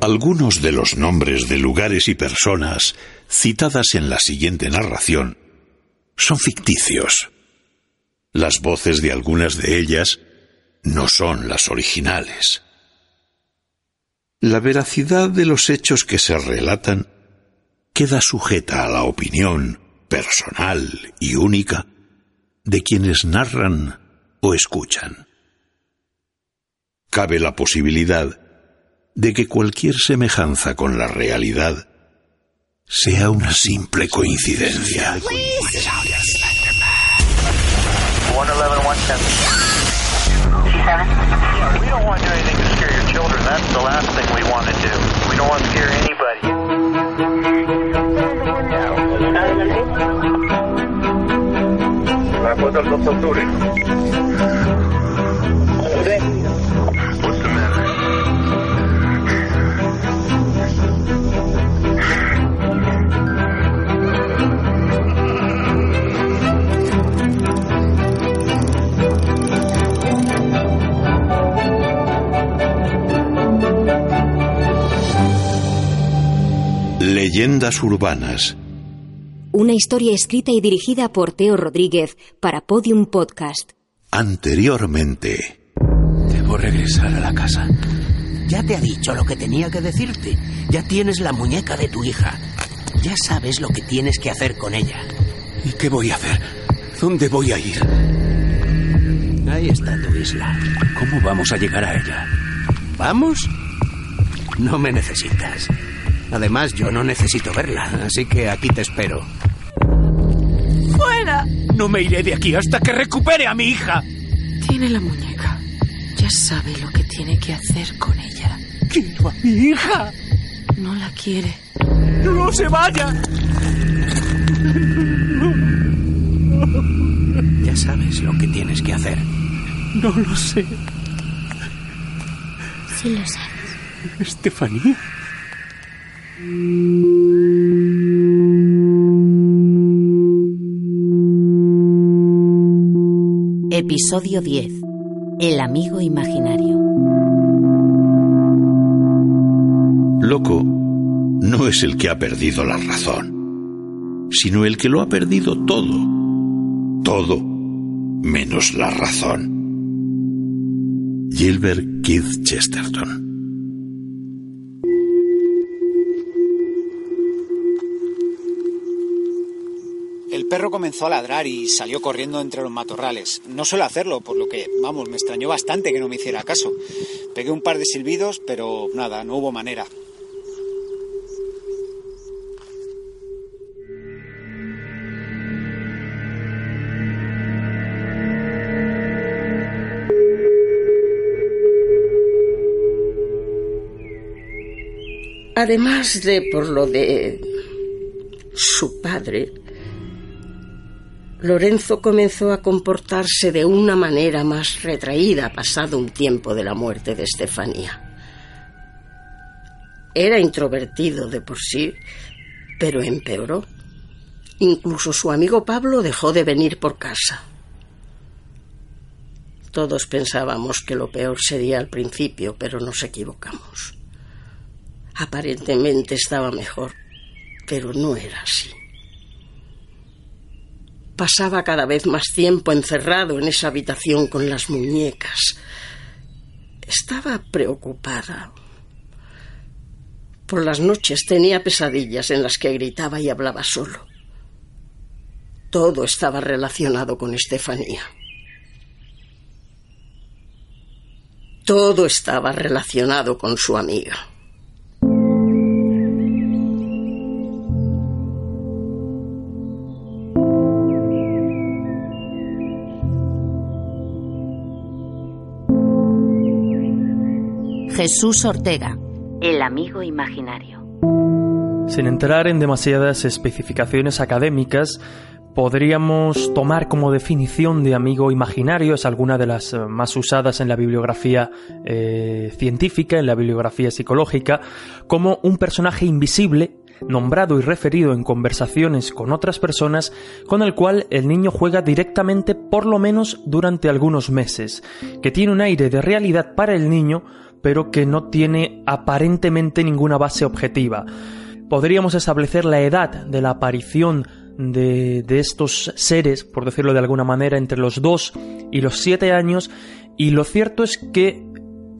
Algunos de los nombres de lugares y personas citadas en la siguiente narración son ficticios. Las voces de algunas de ellas no son las originales. La veracidad de los hechos que se relatan queda sujeta a la opinión personal y única de quienes narran o escuchan. Cabe la posibilidad de que cualquier semejanza con la realidad sea una simple coincidencia. 111 We don't want to Leyendas urbanas. Una historia escrita y dirigida por Teo Rodríguez para Podium Podcast. Anteriormente. Debo regresar a la casa. Ya te ha dicho lo que tenía que decirte. Ya tienes la muñeca de tu hija. Ya sabes lo que tienes que hacer con ella. ¿Y qué voy a hacer? ¿Dónde voy a ir? Ahí está tu isla. ¿Cómo vamos a llegar a ella? ¿Vamos? No me necesitas. Además, yo no necesito verla, así que aquí te espero. ¡Fuera! No me iré de aquí hasta que recupere a mi hija. Tiene la muñeca. Ya sabe lo que tiene que hacer con ella. Quiero a mi hija. No la quiere. ¡No se vaya! Ya sabes lo que tienes que hacer. No lo sé. Sí lo sabes. Estefanía. Episodio 10. El amigo imaginario. Loco no es el que ha perdido la razón, sino el que lo ha perdido todo. Todo menos la razón. Gilbert Keith Chesterton. Perro comenzó a ladrar y salió corriendo entre los matorrales. No suele hacerlo, por lo que, vamos, me extrañó bastante que no me hiciera caso. Pegué un par de silbidos, pero nada, no hubo manera. Además de por lo de su padre, Lorenzo comenzó a comportarse de una manera más retraída pasado un tiempo de la muerte de Estefanía. Era introvertido de por sí, pero empeoró. Incluso su amigo Pablo dejó de venir por casa. Todos pensábamos que lo peor sería al principio, pero nos equivocamos. Aparentemente estaba mejor, pero no era así. Pasaba cada vez más tiempo encerrado en esa habitación con las muñecas. Estaba preocupada. Por las noches tenía pesadillas en las que gritaba y hablaba solo. Todo estaba relacionado con Estefanía. Todo estaba relacionado con su amiga. Jesús Ortega, el amigo imaginario. Sin entrar en demasiadas especificaciones académicas, podríamos tomar como definición de amigo imaginario, es alguna de las eh, más usadas en la bibliografía eh, científica, en la bibliografía psicológica, como un personaje invisible nombrado y referido en conversaciones con otras personas, con el cual el niño juega directamente por lo menos durante algunos meses, que tiene un aire de realidad para el niño, pero que no tiene aparentemente ninguna base objetiva. Podríamos establecer la edad de la aparición de, de, estos seres, por decirlo de alguna manera, entre los 2 y los 7 años, y lo cierto es que,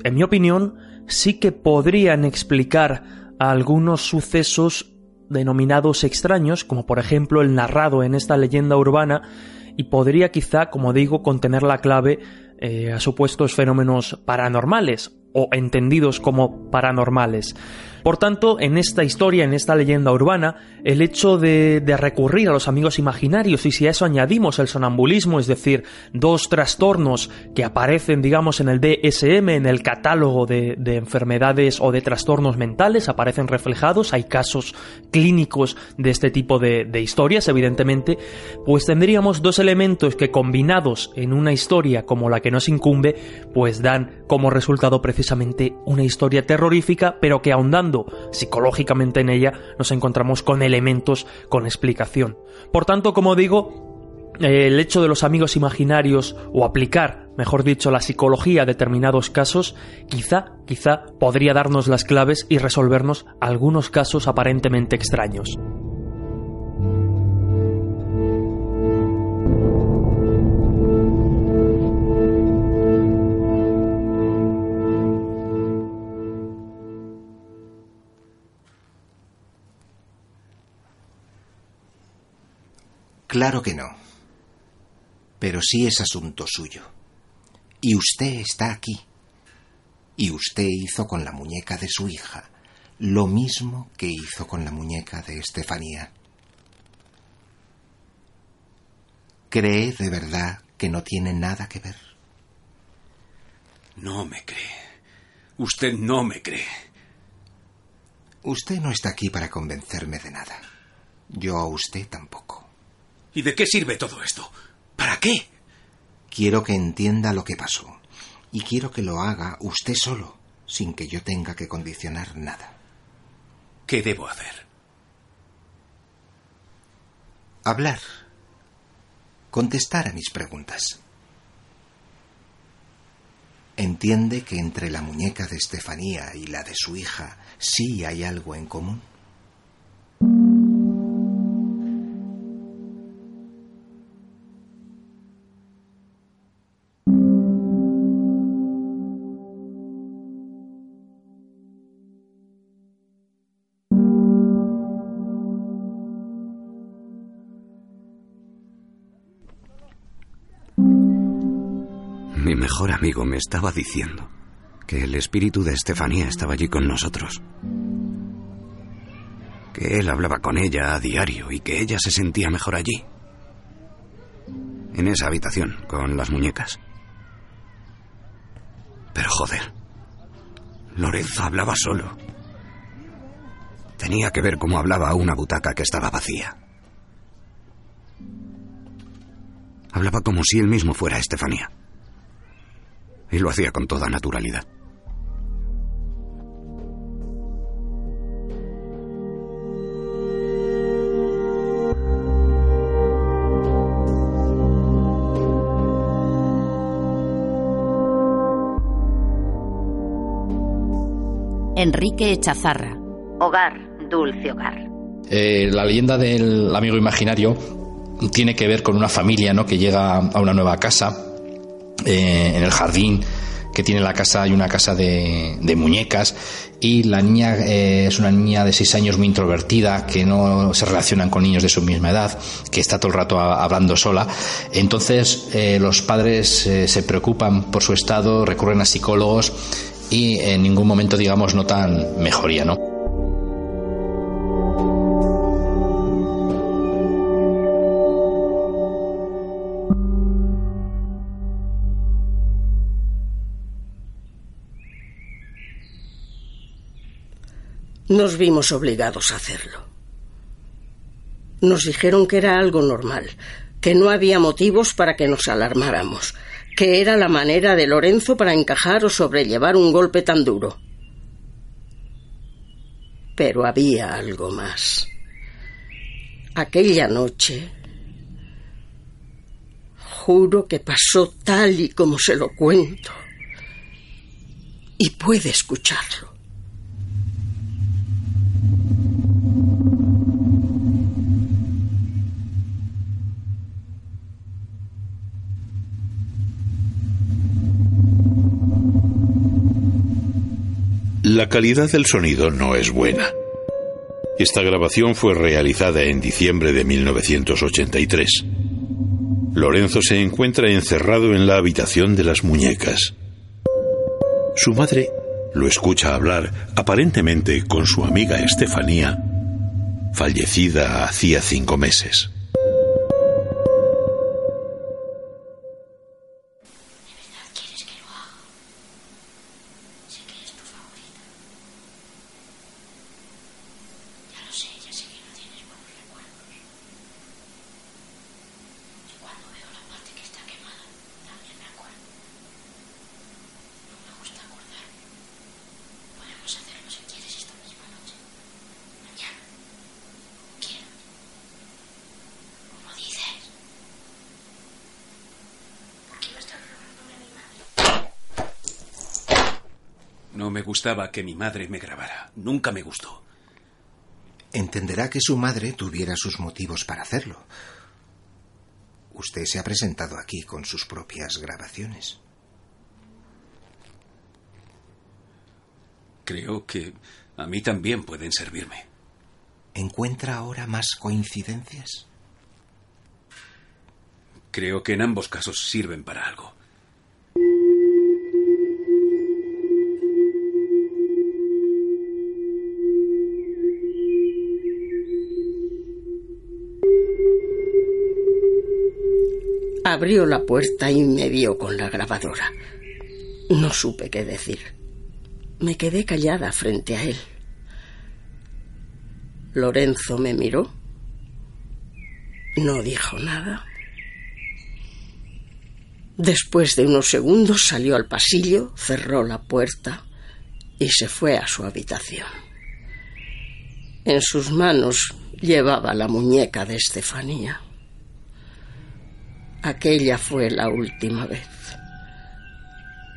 en mi opinión, sí que podrían explicar algunos sucesos denominados extraños, como por ejemplo el narrado en esta leyenda urbana, y podría quizá, como digo, contener la clave eh, a supuestos fenómenos paranormales o entendidos como paranormales. Por tanto, en esta historia, en esta leyenda urbana, el hecho de, recurrir a los amigos imaginarios y si a eso añadimos el sonambulismo, es decir, dos trastornos que aparecen, digamos, en el DSM, en el catálogo de, enfermedades o de trastornos mentales, aparecen reflejados, hay casos clínicos de este tipo de, de historias, evidentemente, pues tendríamos dos elementos que combinados en una historia como la que nos incumbe, pues dan como resultado precisamente una historia terrorífica, pero que ahondando psicológicamente en ella, nos encontramos con elementos con explicación. Por tanto, como digo, el hecho de los amigos imaginarios o aplicar, mejor dicho, la psicología a determinados casos, quizá, quizá podría darnos las claves y resolvernos algunos casos aparentemente extraños. Claro que no. Pero sí es asunto suyo. Y usted está aquí. Y usted hizo con la muñeca de su hija lo mismo que hizo con la muñeca de Estefanía. ¿Cree de verdad que no tiene nada que ver? No me cree. Usted no me cree. Usted no está aquí para convencerme de nada. Yo a usted tampoco. ¿Y de qué sirve todo esto? ¿Para qué? Quiero que entienda lo que pasó. Y quiero que lo haga usted solo, sin que yo tenga que condicionar nada. ¿Qué debo hacer? Hablar. Contestar a mis preguntas. ¿Entiende que entre la muñeca de Estefanía y la de su hija sí hay algo en común? Mejor amigo me estaba diciendo que el espíritu de Estefanía estaba allí con nosotros. Que él hablaba con ella a diario y que ella se sentía mejor allí. En esa habitación, con las muñecas. Pero joder, Lorenzo hablaba solo. Tenía que ver cómo hablaba a una butaca que estaba vacía. Hablaba como si él mismo fuera Estefanía y lo hacía con toda naturalidad. Enrique Echazarra. Hogar, dulce hogar. Eh, la leyenda del amigo imaginario tiene que ver con una familia ¿no? que llega a una nueva casa eh, en el jardín que tiene la casa, hay una casa de, muñecas y la niña eh, es una niña de seis años muy introvertida, que no se relacionan con niños de su misma edad, que está todo el rato hablando sola. Entonces eh, los padres se preocupan por su estado, recurren a psicólogos y en ningún momento, digamos, notan mejoría, ¿no? Nos vimos obligados a hacerlo. Nos dijeron que era algo normal, que no había motivos para que nos alarmáramos, que era la manera de Lorenzo para encajar o sobrellevar un golpe tan duro. Pero había algo más. Aquella noche, juro que pasó tal y como se lo cuento. Y puede escucharlo. La calidad del sonido no es buena. Esta grabación fue realizada en diciembre de 1983. Lorenzo se encuentra encerrado en la habitación de las muñecas. Su madre lo escucha hablar aparentemente con su amiga Estefanía, fallecida hacía cinco meses. Gustaba que mi madre me grabara. Nunca me gustó. Entenderá que su madre tuviera sus motivos para hacerlo. Usted se ha presentado aquí con sus propias grabaciones. Creo que a mí también pueden servirme. ¿Encuentra ahora más coincidencias? Creo que en ambos casos sirven para algo. Abrió la puerta y me vio con la grabadora. No supe qué decir. Me quedé callada frente a él. Lorenzo me miró. No dijo nada. Después de unos segundos salió al pasillo, cerró la puerta y se fue a su habitación. En sus manos llevaba la muñeca de Estefanía. Aquella fue la última vez.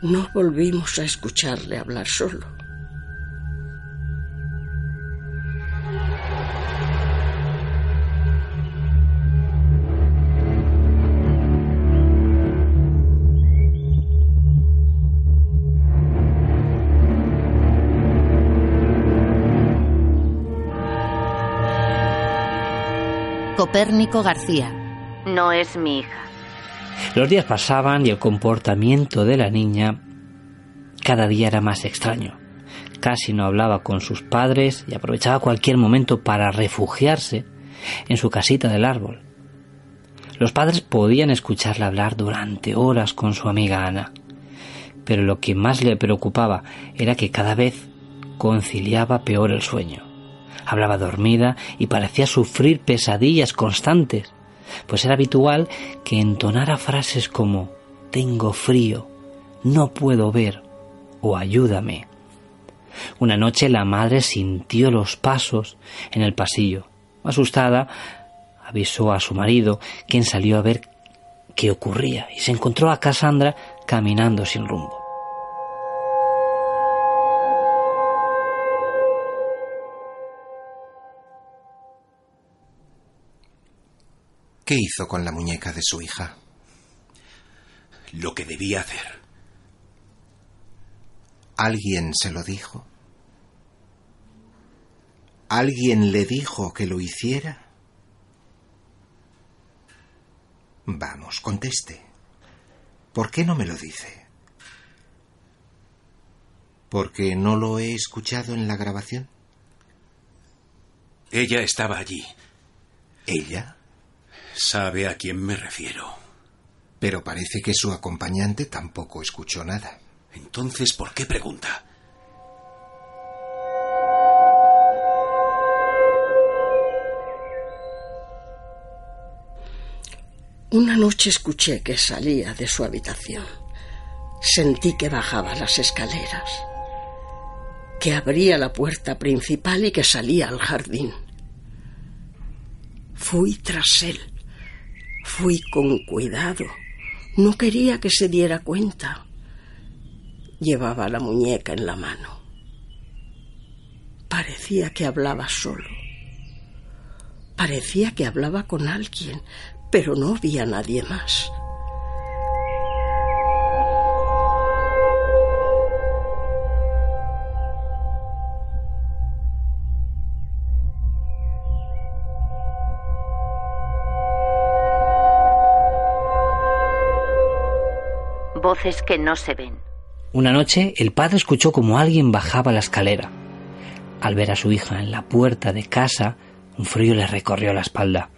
No volvimos a escucharle hablar solo. Copérnico García. No es mi hija. Los días pasaban y el comportamiento de la niña cada día era más extraño. Casi no hablaba con sus padres y aprovechaba cualquier momento para refugiarse en su casita del árbol. Los padres podían escucharla hablar durante horas con su amiga Ana, pero lo que más le preocupaba era que cada vez conciliaba peor el sueño. Hablaba dormida y parecía sufrir pesadillas constantes pues era habitual que entonara frases como tengo frío, no puedo ver o ayúdame. Una noche la madre sintió los pasos en el pasillo. Asustada, avisó a su marido, quien salió a ver qué ocurría, y se encontró a Cassandra caminando sin rumbo. ¿Qué hizo con la muñeca de su hija? Lo que debía hacer. ¿Alguien se lo dijo? ¿Alguien le dijo que lo hiciera? Vamos, conteste. ¿Por qué no me lo dice? ¿Porque no lo he escuchado en la grabación? Ella estaba allí. ¿Ella? Sabe a quién me refiero. Pero parece que su acompañante tampoco escuchó nada. Entonces, ¿por qué pregunta? Una noche escuché que salía de su habitación. Sentí que bajaba las escaleras, que abría la puerta principal y que salía al jardín. Fui tras él. Fui con cuidado. No quería que se diera cuenta. Llevaba la muñeca en la mano. Parecía que hablaba solo. Parecía que hablaba con alguien, pero no había nadie más. Que no se ven. Una noche el padre escuchó como alguien bajaba la escalera. Al ver a su hija en la puerta de casa, un frío le recorrió la espalda.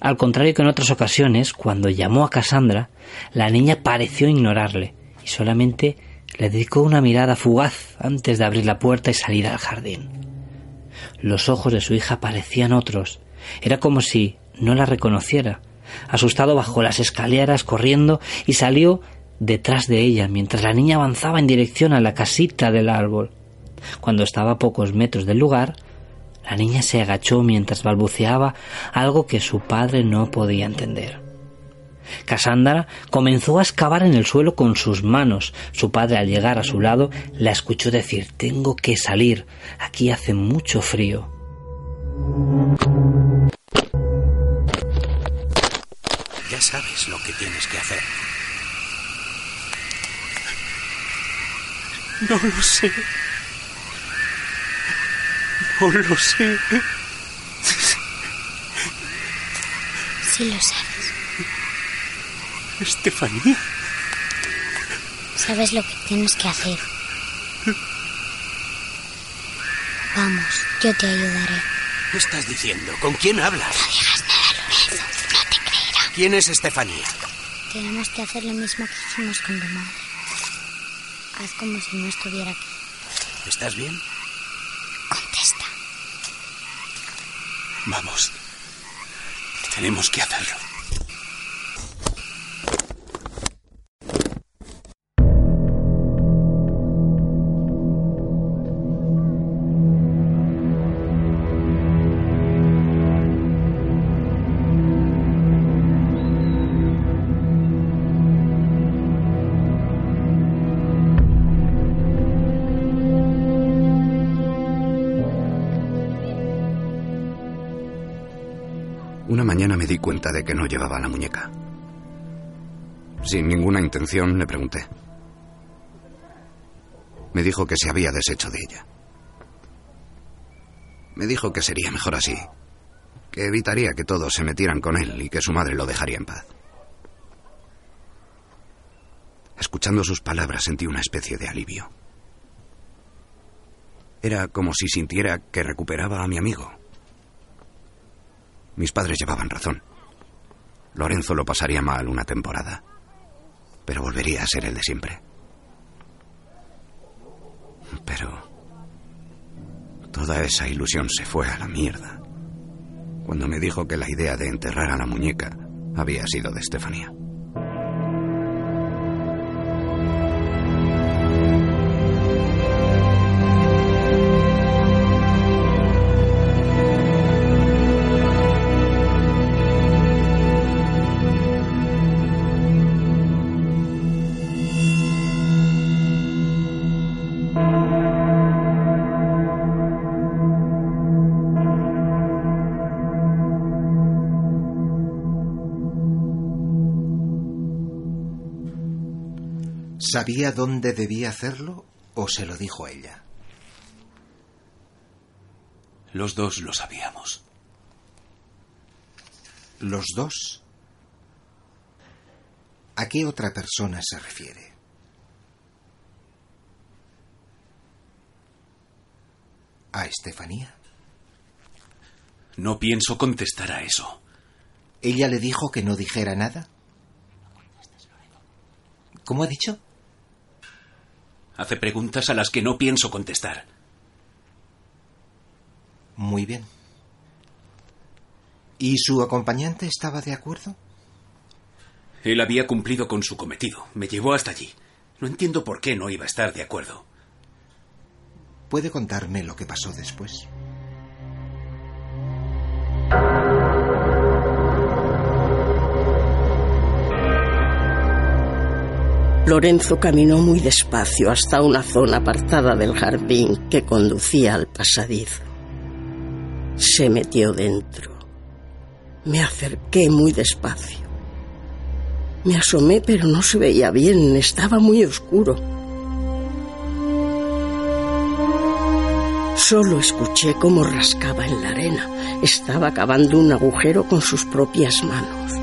Al contrario que en otras ocasiones, cuando llamó a Cassandra, la niña pareció ignorarle y solamente le dedicó una mirada fugaz antes de abrir la puerta y salir al jardín. Los ojos de su hija parecían otros. Era como si no la reconociera. Asustado bajó las escaleras corriendo y salió detrás de ella mientras la niña avanzaba en dirección a la casita del árbol. Cuando estaba a pocos metros del lugar, la niña se agachó mientras balbuceaba algo que su padre no podía entender. Cassandra comenzó a excavar en el suelo con sus manos. Su padre, al llegar a su lado, la escuchó decir Tengo que salir. Aquí hace mucho frío. Ya sabes lo que tienes que hacer. No lo sé. No lo sé. Sí lo sabes. Estefanía. Sabes lo que tienes que hacer. Vamos, yo te ayudaré. ¿Qué estás diciendo? ¿Con quién hablas? No digas nada, Lorenzo. No te creerá. ¿Quién es Estefanía? Tenemos que hacer lo mismo que hicimos con tu madre. Haz como si no estuviera aquí. ¿Estás bien? Contesta. Vamos. Tenemos que hacerlo. Mañana me di cuenta de que no llevaba la muñeca. Sin ninguna intención le pregunté. Me dijo que se había deshecho de ella. Me dijo que sería mejor así, que evitaría que todos se metieran con él y que su madre lo dejaría en paz. Escuchando sus palabras sentí una especie de alivio. Era como si sintiera que recuperaba a mi amigo. Mis padres llevaban razón. Lorenzo lo pasaría mal una temporada, pero volvería a ser el de siempre. Pero toda esa ilusión se fue a la mierda cuando me dijo que la idea de enterrar a la muñeca había sido de Estefanía. ¿Sabía dónde debía hacerlo o se lo dijo a ella? Los dos lo sabíamos. ¿Los dos? ¿A qué otra persona se refiere? ¿A Estefanía? No pienso contestar a eso. ¿Ella le dijo que no dijera nada? ¿Cómo ha dicho? Hace preguntas a las que no pienso contestar. Muy bien. ¿Y su acompañante estaba de acuerdo? Él había cumplido con su cometido. Me llevó hasta allí. No entiendo por qué no iba a estar de acuerdo. ¿Puede contarme lo que pasó después? Lorenzo caminó muy despacio hasta una zona apartada del jardín que conducía al pasadizo. Se metió dentro. Me acerqué muy despacio. Me asomé pero no se veía bien, estaba muy oscuro. Solo escuché cómo rascaba en la arena. Estaba cavando un agujero con sus propias manos.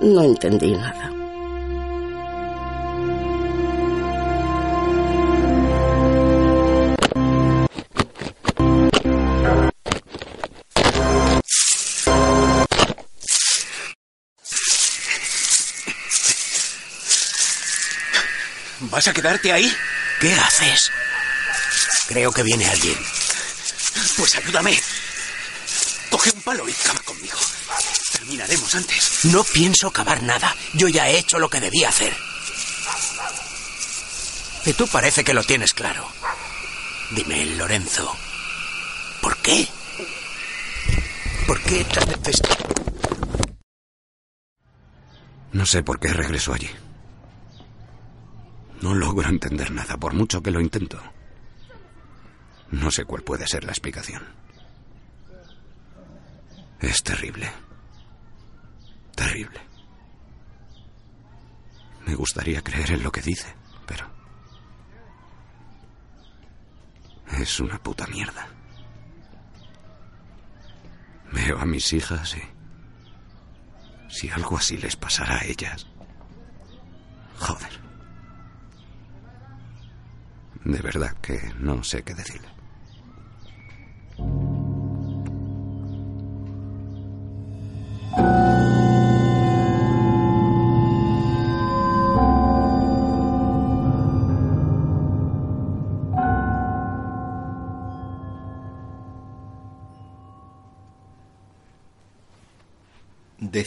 No entendí nada. ¿Vas a quedarte ahí? ¿Qué haces? Creo que viene alguien. Pues ayúdame. Coge un palo y. Terminaremos antes. No pienso cavar nada. Yo ya he hecho lo que debía hacer. Y tú parece que lo tienes claro. Dime, Lorenzo. ¿Por qué? ¿Por qué veces... No sé por qué regreso allí. No logro entender nada, por mucho que lo intento. No sé cuál puede ser la explicación. Es terrible. Me gustaría creer en lo que dice, pero... Es una puta mierda. Veo a mis hijas y... Si algo así les pasara a ellas... Joder. De verdad que no sé qué decirle.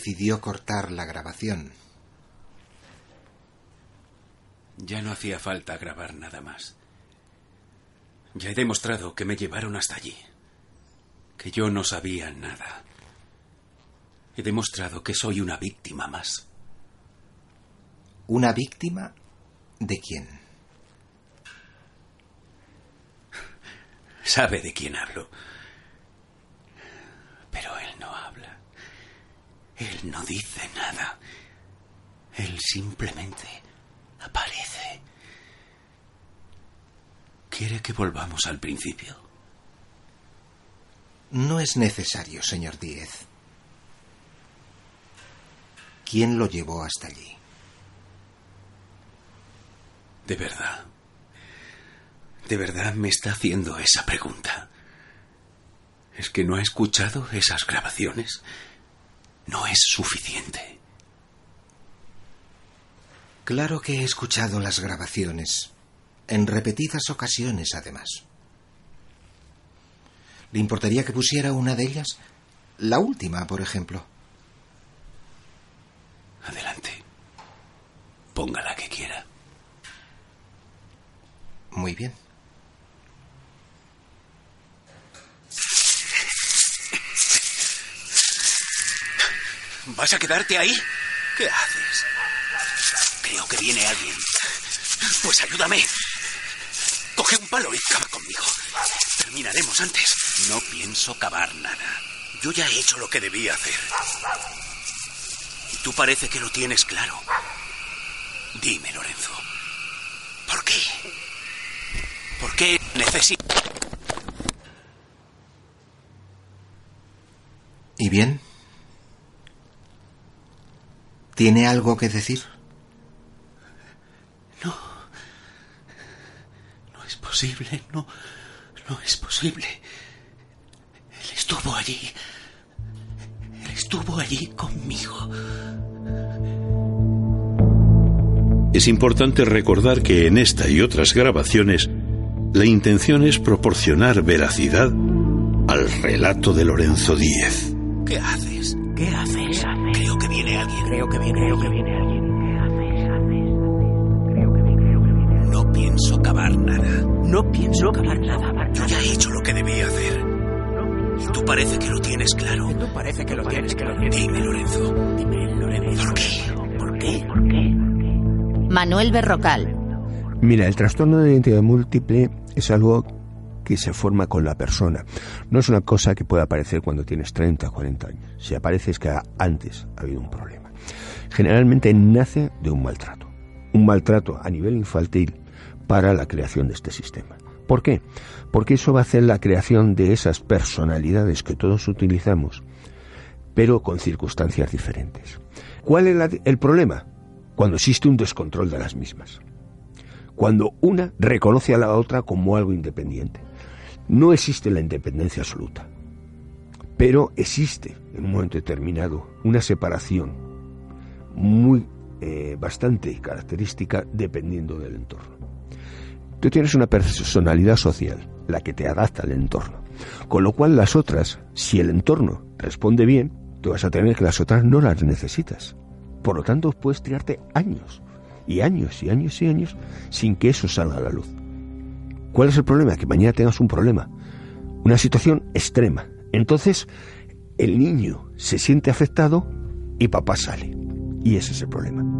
Decidió cortar la grabación. Ya no hacía falta grabar nada más. Ya he demostrado que me llevaron hasta allí. Que yo no sabía nada. He demostrado que soy una víctima más. ¿Una víctima de quién? Sabe de quién hablo. Pero habla. Él no dice nada. Él simplemente aparece. ¿Quiere que volvamos al principio? No es necesario, señor Díez. ¿Quién lo llevó hasta allí? De verdad. De verdad me está haciendo esa pregunta. ¿Es que no ha escuchado esas grabaciones? No es suficiente. Claro que he escuchado las grabaciones, en repetidas ocasiones además. ¿Le importaría que pusiera una de ellas? La última, por ejemplo. Adelante. Ponga la que quiera. Muy bien. ¿Vas a quedarte ahí? ¿Qué haces? Creo que viene alguien. Pues ayúdame. Coge un palo y cava conmigo. Terminaremos antes. No pienso cavar nada. Yo ya he hecho lo que debía hacer. Y tú parece que lo tienes claro. Dime, Lorenzo. ¿Por qué? ¿Por qué necesito... ¿Y bien? ¿Tiene algo que decir? No. No es posible. No. No es posible. Él estuvo allí. Él estuvo allí conmigo. Es importante recordar que en esta y otras grabaciones la intención es proporcionar veracidad al relato de Lorenzo Díez. ¿Qué haces? ¿Qué haces? Creo que viene alguien. Creo que viene Creo que viene alguien. No pienso cavar nada. No pienso cavar nada. Yo ya he hecho lo que debía hacer. Y tú parece que lo tienes claro. Tú parece que lo tienes claro. Dime, Lorenzo. Dime, Lorenzo. ¿Por qué? ¿Por qué? ¿Por qué? Manuel Berrocal. Mira, el trastorno de identidad múltiple es algo que se forma con la persona. No es una cosa que pueda aparecer cuando tienes 30 o 40 años. Si aparece es que antes ha habido un problema. Generalmente nace de un maltrato. Un maltrato a nivel infantil para la creación de este sistema. ¿Por qué? Porque eso va a hacer la creación de esas personalidades que todos utilizamos, pero con circunstancias diferentes. ¿Cuál es el problema? Cuando existe un descontrol de las mismas. Cuando una reconoce a la otra como algo independiente. No existe la independencia absoluta, pero existe en un momento determinado una separación muy eh, bastante característica dependiendo del entorno. Tú tienes una personalidad social, la que te adapta al entorno, con lo cual las otras, si el entorno responde bien, tú vas a tener que las otras no las necesitas. Por lo tanto, puedes tirarte años y años y años y años sin que eso salga a la luz. ¿Cuál es el problema? Que mañana tengas un problema, una situación extrema. Entonces, el niño se siente afectado y papá sale. Y ese es el problema.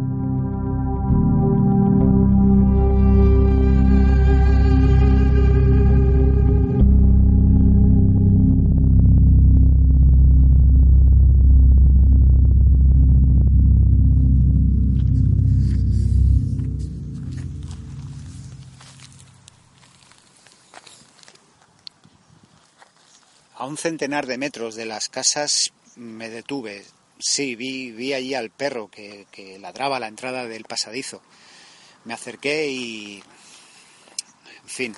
A un centenar de metros de las casas me detuve. Sí, vi, vi allí al perro que, ladraba a la entrada del pasadizo. Me acerqué y... En fin,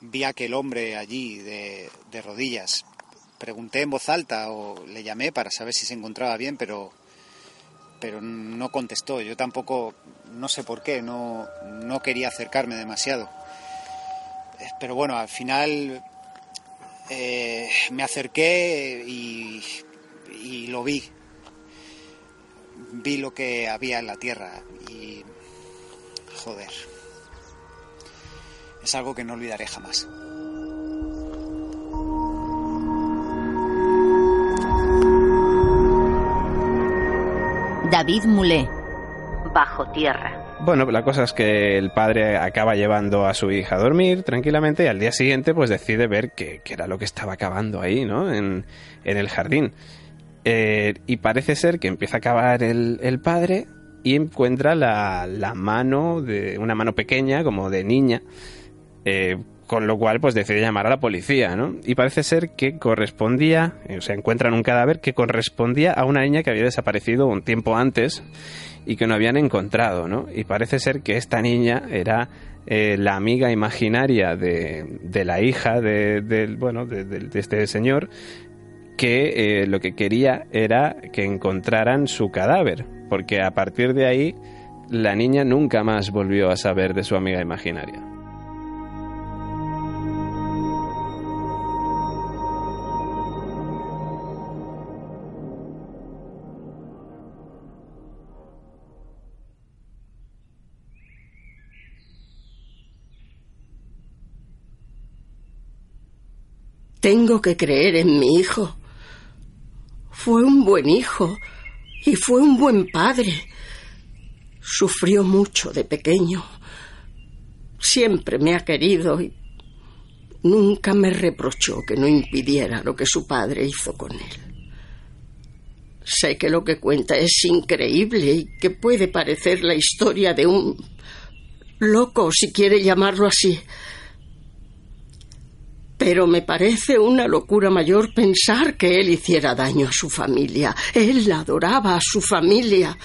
vi a aquel hombre allí de, de, rodillas. Pregunté en voz alta o le llamé para saber si se encontraba bien, pero, pero no contestó. Yo tampoco, no sé por qué, no, no quería acercarme demasiado. Pero bueno, al final eh, me acerqué y, y lo vi. Vi lo que había en la tierra y... Joder. Es algo que no olvidaré jamás. David Mulé. Bajo tierra. Bueno, la cosa es que el padre acaba llevando a su hija a dormir tranquilamente y al día siguiente pues decide ver qué, era lo que estaba acabando ahí, ¿no? En, el jardín. Eh, y parece ser que empieza a cavar el, padre y encuentra la, mano de una mano pequeña, como de niña, eh, con lo cual pues decide llamar a la policía, ¿no? Y parece ser que correspondía, o sea, encuentran un cadáver que correspondía a una niña que había desaparecido un tiempo antes y que no habían encontrado, ¿no? Y parece ser que esta niña era eh, la amiga imaginaria de, de la hija de, bueno, de, este señor que eh, lo que quería era que encontraran su cadáver, porque a partir de ahí la niña nunca más volvió a saber de su amiga imaginaria. Tengo que creer en mi hijo. Fue un buen hijo y fue un buen padre. Sufrió mucho de pequeño. Siempre me ha querido y nunca me reprochó que no impidiera lo que su padre hizo con él. Sé que lo que cuenta es increíble y que puede parecer la historia de un loco, si quiere llamarlo así. Pero me parece una locura mayor pensar que él hiciera daño a su familia. Él adoraba a su familia.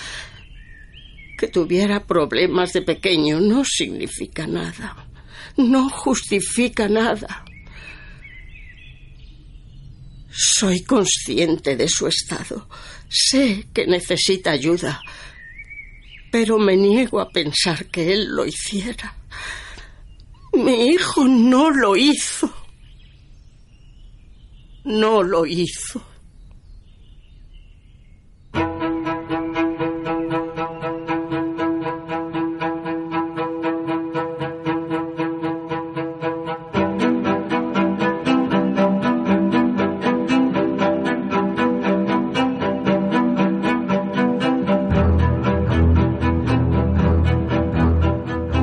Que tuviera problemas de pequeño no significa nada. No justifica nada. Soy consciente de su estado. Sé que necesita ayuda. Pero me niego a pensar que él lo hiciera. Mi hijo no lo hizo no lo hizo.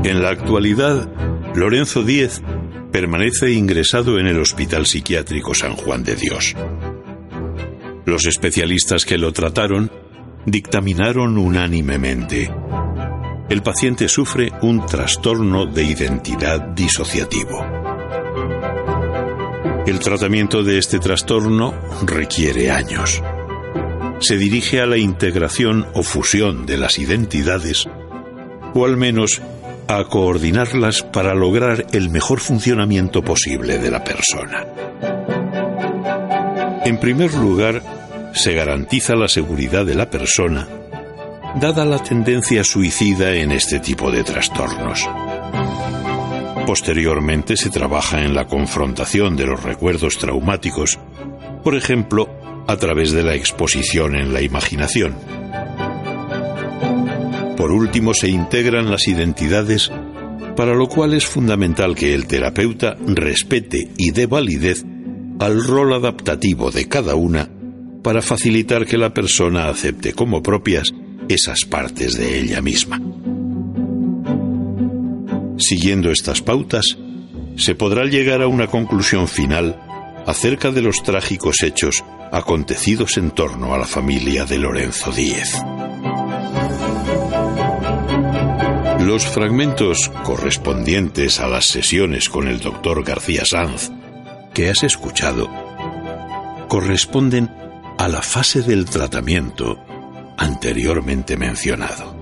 En la actualidad, Lorenzo Díez permanece ingresado en el Hospital Psiquiátrico San Juan de Dios. Los especialistas que lo trataron dictaminaron unánimemente. El paciente sufre un trastorno de identidad disociativo. El tratamiento de este trastorno requiere años. Se dirige a la integración o fusión de las identidades, o al menos a coordinarlas para lograr el mejor funcionamiento posible de la persona. En primer lugar, se garantiza la seguridad de la persona, dada la tendencia suicida en este tipo de trastornos. Posteriormente se trabaja en la confrontación de los recuerdos traumáticos, por ejemplo, a través de la exposición en la imaginación. Por último, se integran las identidades, para lo cual es fundamental que el terapeuta respete y dé validez al rol adaptativo de cada una para facilitar que la persona acepte como propias esas partes de ella misma. Siguiendo estas pautas, se podrá llegar a una conclusión final acerca de los trágicos hechos acontecidos en torno a la familia de Lorenzo Díez. Los fragmentos correspondientes a las sesiones con el doctor García Sanz que has escuchado corresponden a la fase del tratamiento anteriormente mencionado.